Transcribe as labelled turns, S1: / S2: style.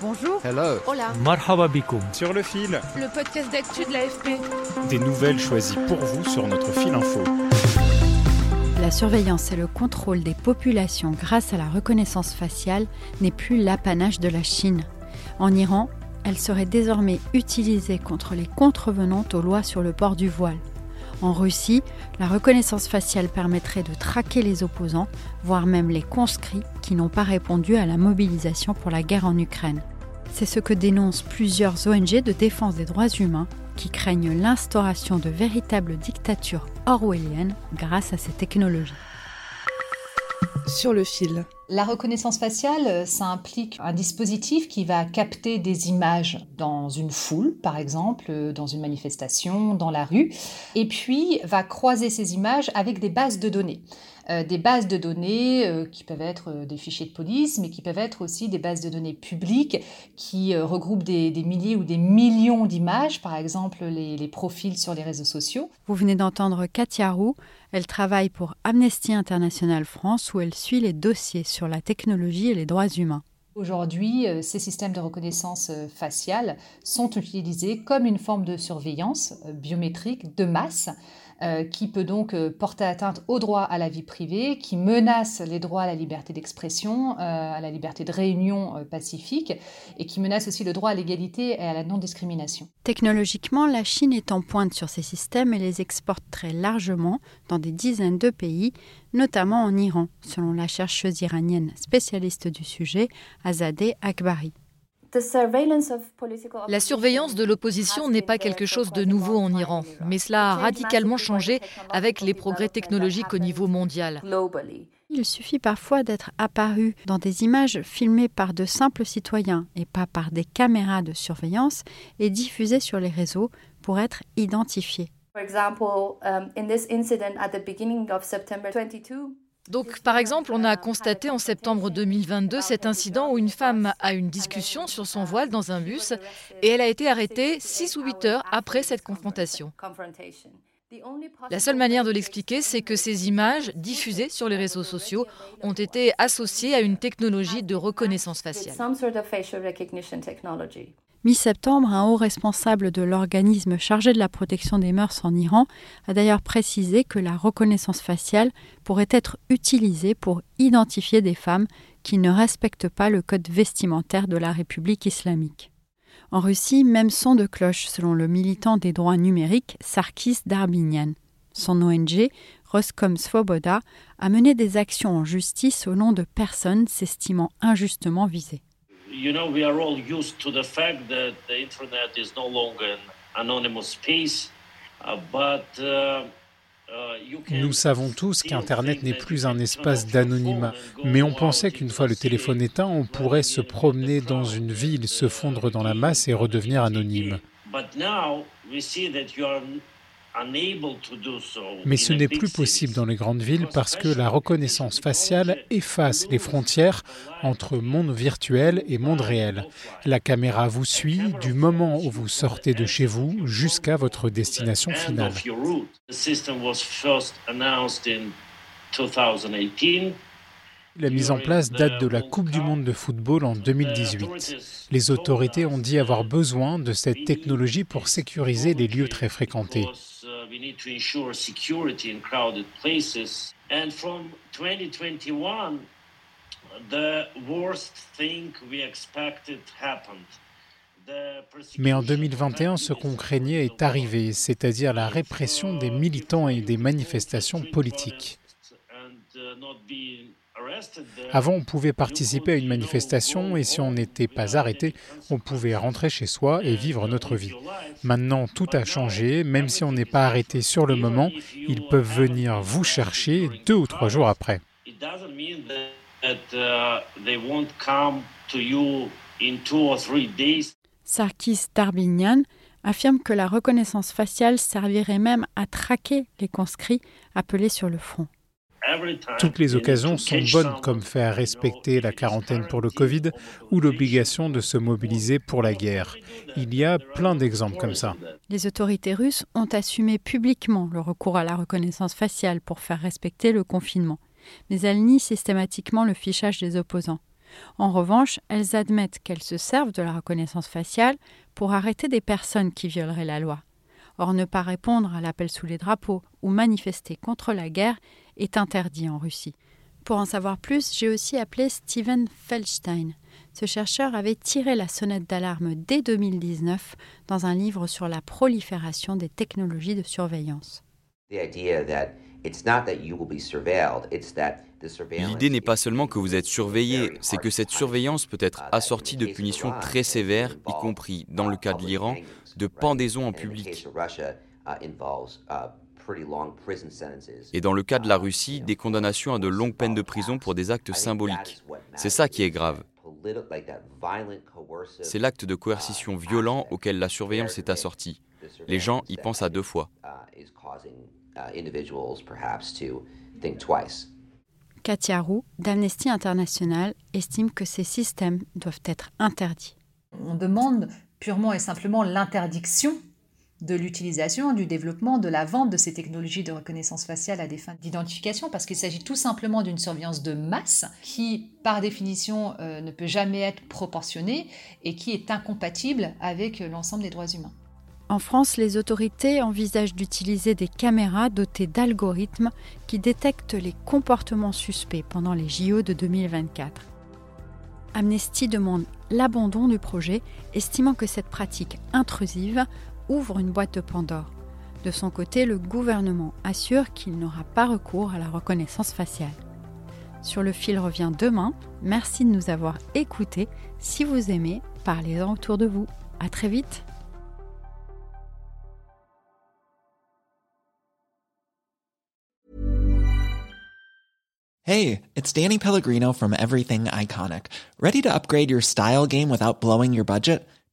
S1: Bonjour.
S2: Hello.
S1: Hola.
S3: Marhaba bikoum.
S4: Sur le fil,
S1: Le podcast d'actu de l'AFP.
S4: des nouvelles choisies pour vous sur notre fil info.
S5: La surveillance et le contrôle des populations grâce à la reconnaissance faciale n'est plus l'apanage de la Chine. En Iran, elle serait désormais utilisée contre les contrevenantes aux lois sur le port du voile. En Russie, la reconnaissance faciale permettrait de traquer les opposants, voire même les conscrits qui n'ont pas répondu à la mobilisation pour la guerre en Ukraine. C'est ce que dénoncent plusieurs ONG de défense des droits humains qui craignent l'instauration de véritables dictatures orwelliennes grâce à ces technologies.
S6: Sur le fil.
S7: La reconnaissance faciale, ça implique un dispositif qui va capter des images dans une foule, par exemple, dans une manifestation, dans la rue, et puis va croiser ces images avec des bases de données. Euh, des bases de données euh, qui peuvent être euh, des fichiers de police, mais qui peuvent être aussi des bases de données publiques qui euh, regroupent des, milliers ou des millions d'images, par exemple les, profils sur les réseaux sociaux.
S5: Vous venez d'entendre Katia Roux. Elle travaille pour Amnesty International France où elle suit les dossiers la technologie et les droits humains.
S7: Aujourd'hui, euh, ces systèmes de reconnaissance euh, faciale sont utilisés comme une forme de surveillance euh, biométrique de masse euh, qui peut donc euh, porter atteinte au droit à la vie privée, qui menace les droits à la liberté d'expression, euh, à la liberté de réunion pacifique et qui menace aussi le droit à l'égalité et à la non-discrimination.
S5: Technologiquement, la Chine est en pointe sur ces systèmes et les exporte très largement dans des dizaines de pays, notamment en Iran, selon la chercheuse iranienne spécialiste du sujet, Azadeh Akbari.
S8: La surveillance de l'opposition n'est pas quelque chose de nouveau en Iran, mais cela a radicalement changé avec les progrès technologiques au niveau mondial.
S5: Il suffit parfois d'être apparu dans des images filmées par de simples citoyens et pas par des caméras de surveillance et diffusées sur les réseaux pour être identifié.
S8: Donc, par exemple, on a constaté en septembre 2022 cet incident où une femme a une discussion sur son voile dans un bus et elle a été arrêtée 6 ou 8 heures après cette confrontation. La seule manière de l'expliquer, c'est que ces images diffusées sur les réseaux sociaux ont été associées à une technologie de reconnaissance faciale.
S5: Mi-septembre, un haut responsable de l'organisme chargé de la protection des mœurs en Iran a d'ailleurs précisé que la reconnaissance faciale pourrait être utilisée pour identifier des femmes qui ne respectent pas le code vestimentaire de la République islamique. En Russie, même son de cloche selon le militant des droits numériques Sarkis Darbinian. Son ONG, Roscom Svoboda, a mené des actions en justice au nom de personnes s'estimant injustement visées.
S9: You know, we are all used to the fact that the internet is no longer an anonymous space, uh, but uh, uh,
S4: Nous savons tous qu'Internet n'est plus un espace d'anonymat, mais on pensait qu'une fois le téléphone éteint, on pourrait se promener dans une ville, se fondre dans la masse et redevenir anonyme. Mais ce n'est plus possible dans les grandes villes parce que la reconnaissance faciale efface les frontières entre monde virtuel et monde réel. La caméra vous suit du moment où vous sortez de chez vous jusqu'à votre destination finale.
S9: of your route. The system was first announced in 2018.
S4: La mise en place date de la Coupe du Monde de football en 2018. Les autorités ont dit avoir besoin de cette technologie pour sécuriser les lieux très fréquentés.
S9: We need to ensure security in crowded places. And from 2021, the worst thing we expected happened.
S4: Mais en
S9: persecution
S4: 2021, ce qu'on craignait est arrivé, c'est-à-dire la répression des militants et des manifestations politiques. Avant, on pouvait participer à une manifestation et si on n'était pas arrêté, on pouvait rentrer chez soi et vivre notre vie. Maintenant, tout a changé. Même si on n'est pas arrêté sur le moment, ils peuvent venir vous chercher deux ou trois jours après.
S5: Sarkis Darbignan affirme que la reconnaissance faciale servirait même à traquer les conscrits appelés sur le front.
S4: Toutes les occasions sont bonnes, comme faire respecter la quarantaine pour le Covid ou l'obligation de se mobiliser pour la guerre. Il y a plein d'exemples comme ça.
S5: Les autorités russes ont assumé publiquement le recours à la reconnaissance faciale pour faire respecter le confinement, mais elles nient systématiquement le fichage des opposants. En revanche, elles admettent qu'elles se servent de la reconnaissance faciale pour arrêter des personnes qui violeraient la loi. Or, ne pas répondre à l'appel sous les drapeaux ou manifester contre la guerre est interdit en Russie. Pour en savoir plus, j'ai aussi appelé Steven Feldstein. Ce chercheur avait tiré la sonnette d'alarme dès 2019 dans un livre sur la prolifération des technologies de surveillance.
S2: L'idée n'est pas seulement que vous êtes surveillé, c'est que cette surveillance peut être assortie de punitions très sévères, y compris, dans le cas de l'Iran, de pendaison en public. Et dans le cas de la Russie, des condamnations à de longues peines de prison pour des actes symboliques. C'est ça qui est grave. C'est l'acte de coercition violent auquel la surveillance est assortie. Les gens y pensent à deux fois.
S5: Katia Roux, d'Amnesty International, estime que ces systèmes doivent être interdits.
S7: On demande purement et simplement l'interdiction de l'utilisation, du développement, de la vente de ces technologies de reconnaissance faciale à des fins d'identification, parce qu'il s'agit tout simplement d'une surveillance de masse qui, par définition, euh, ne peut jamais être proportionnée et qui est incompatible avec l'ensemble des droits humains.
S5: En France, les autorités envisagent d'utiliser des caméras dotées d'algorithmes qui détectent les comportements suspects pendant les JO de 2024. Amnesty demande l'abandon du projet, estimant que cette pratique intrusive ouvre une boîte de Pandore. De son côté, le gouvernement assure qu'il n'aura pas recours à la reconnaissance faciale. Sur le fil revient demain. Merci de nous avoir écoutés. Si vous aimez, parlez-en autour de vous. À très vite.
S3: Hey, it's Danny Pellegrino from Everything Iconic. Ready to upgrade your style game without blowing your budget?